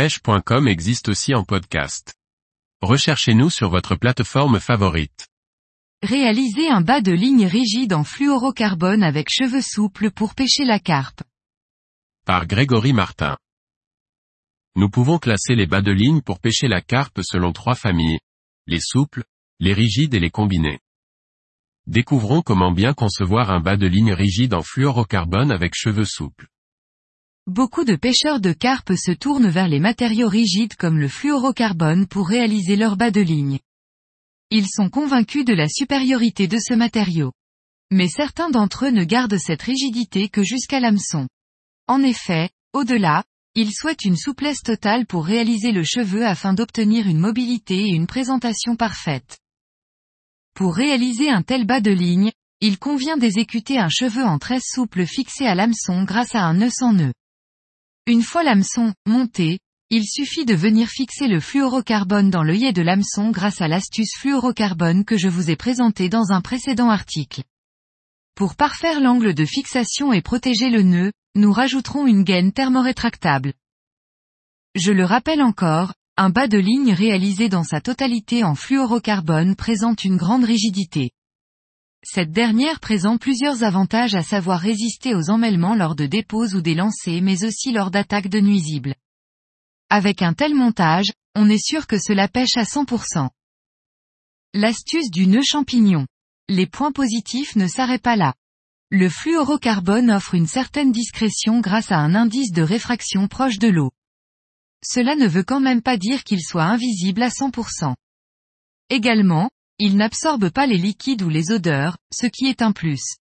pêche.com existe aussi en podcast. Recherchez-nous sur votre plateforme favorite. Réaliser un bas de ligne rigide en fluorocarbone avec cheveux souples pour pêcher la carpe. Par Grégory Martin. Nous pouvons classer les bas de ligne pour pêcher la carpe selon trois familles. Les souples, les rigides et les combinés. Découvrons comment bien concevoir un bas de ligne rigide en fluorocarbone avec cheveux souples. Beaucoup de pêcheurs de carpe se tournent vers les matériaux rigides comme le fluorocarbone pour réaliser leur bas de ligne. Ils sont convaincus de la supériorité de ce matériau. Mais certains d'entre eux ne gardent cette rigidité que jusqu'à l'hameçon. En effet, au-delà, ils souhaitent une souplesse totale pour réaliser le cheveu afin d'obtenir une mobilité et une présentation parfaite. Pour réaliser un tel bas de ligne, il convient d'exécuter un cheveu en tresse souple fixé à l'hameçon grâce à un nœud sans nœud. Une fois l'hameçon monté, il suffit de venir fixer le fluorocarbone dans l'œillet de l'hameçon grâce à l'astuce fluorocarbone que je vous ai présentée dans un précédent article. Pour parfaire l'angle de fixation et protéger le nœud, nous rajouterons une gaine thermorétractable. Je le rappelle encore, un bas de ligne réalisé dans sa totalité en fluorocarbone présente une grande rigidité. Cette dernière présente plusieurs avantages à savoir résister aux emmêlements lors de dépôts ou des lancers mais aussi lors d'attaques de nuisibles. Avec un tel montage, on est sûr que cela pêche à 100%. L'astuce du nœud champignon. Les points positifs ne s'arrêtent pas là. Le fluorocarbone offre une certaine discrétion grâce à un indice de réfraction proche de l'eau. Cela ne veut quand même pas dire qu'il soit invisible à 100%. Également, il n'absorbe pas les liquides ou les odeurs, ce qui est un plus.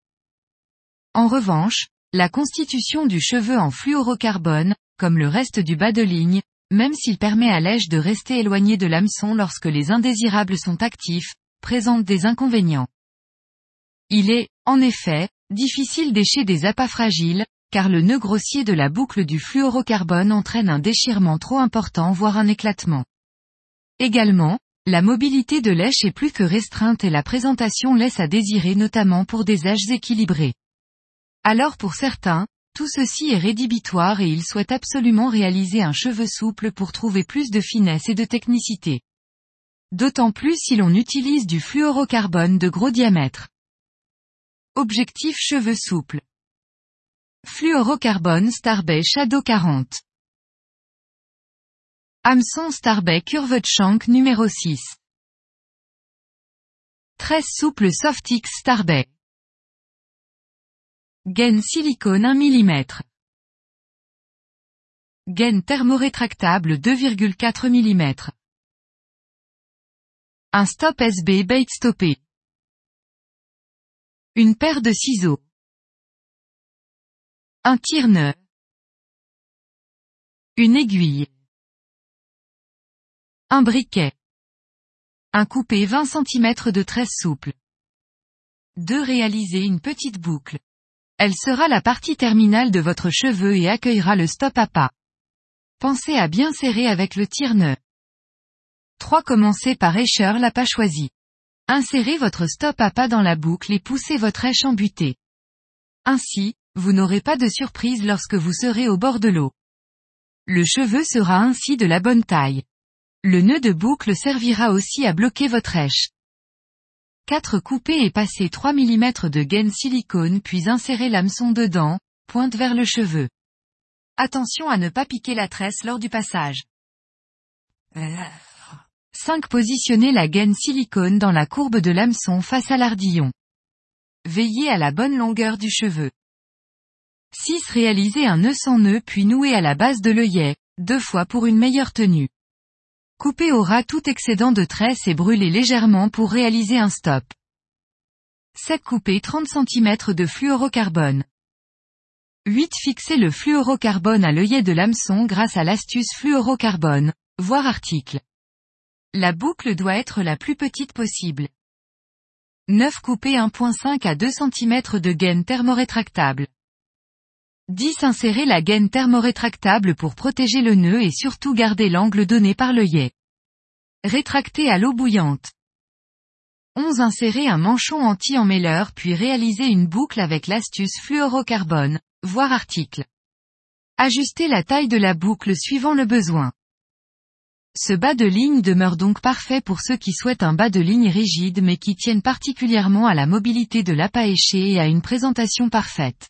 En revanche, la constitution du cheveu en fluorocarbone, comme le reste du bas de ligne, même s'il permet à l'èche de rester éloigné de l'hameçon lorsque les indésirables sont actifs, présente des inconvénients. Il est, en effet, difficile d'écher des appâts fragiles, car le nœud grossier de la boucle du fluorocarbone entraîne un déchirement trop important voire un éclatement. Également, la mobilité de lèche est plus que restreinte et la présentation laisse à désirer notamment pour des âges équilibrés. Alors pour certains, tout ceci est rédhibitoire et ils souhaitent absolument réaliser un cheveu souple pour trouver plus de finesse et de technicité. D'autant plus si l'on utilise du fluorocarbone de gros diamètre. Objectif cheveux souples. Fluorocarbone Starbay Shadow 40. Hameçon Starbay Curved Shank numéro 6. 13 souple Softix Starbay. Gaine silicone 1 mm. Gaine thermorétractable 2,4 mm. Un stop SB bait stoppé. Une paire de ciseaux. Un tire-nœud. Une aiguille. Un briquet. Un coupé 20 cm de tresse souple. 2. Réaliser une petite boucle. Elle sera la partie terminale de votre cheveu et accueillera le stop à pas. Pensez à bien serrer avec le tire-nœud. 3. Commencez par écheur la pas. Insérez votre stop à pas dans la boucle et poussez votre éche en butée. Ainsi, vous n'aurez pas de surprise lorsque vous serez au bord de l'eau. Le cheveu sera ainsi de la bonne taille. Le nœud de boucle servira aussi à bloquer votre èche. 4. Couper et passer 3 mm de gaine silicone puis insérer l'hameçon dedans, pointe vers le cheveu. Attention à ne pas piquer la tresse lors du passage. 5. Positionner la gaine silicone dans la courbe de l'hameçon face à l'ardillon. Veillez à la bonne longueur du cheveu. 6. Réaliser un nœud sans nœud puis nouer à la base de l'œillet, deux fois pour une meilleure tenue. Coupez au ras tout excédent de tresse et brûlez légèrement pour réaliser un stop. 7. Couper 30 cm de fluorocarbone. 8. Fixer le fluorocarbone à l'œillet de l'hameçon grâce à l'astuce fluorocarbone, voir article. La boucle doit être la plus petite possible. 9. Couper 1.5 à 2 cm de gaine thermorétractable. 10. Insérer la gaine thermorétractable pour protéger le nœud et surtout garder l'angle donné par l'œillet. Rétracter à l'eau bouillante. 11. Insérer un manchon anti-emmêleur puis réaliser une boucle avec l'astuce fluorocarbone, voir article. Ajuster la taille de la boucle suivant le besoin. Ce bas de ligne demeure donc parfait pour ceux qui souhaitent un bas de ligne rigide mais qui tiennent particulièrement à la mobilité de l'appât et à une présentation parfaite.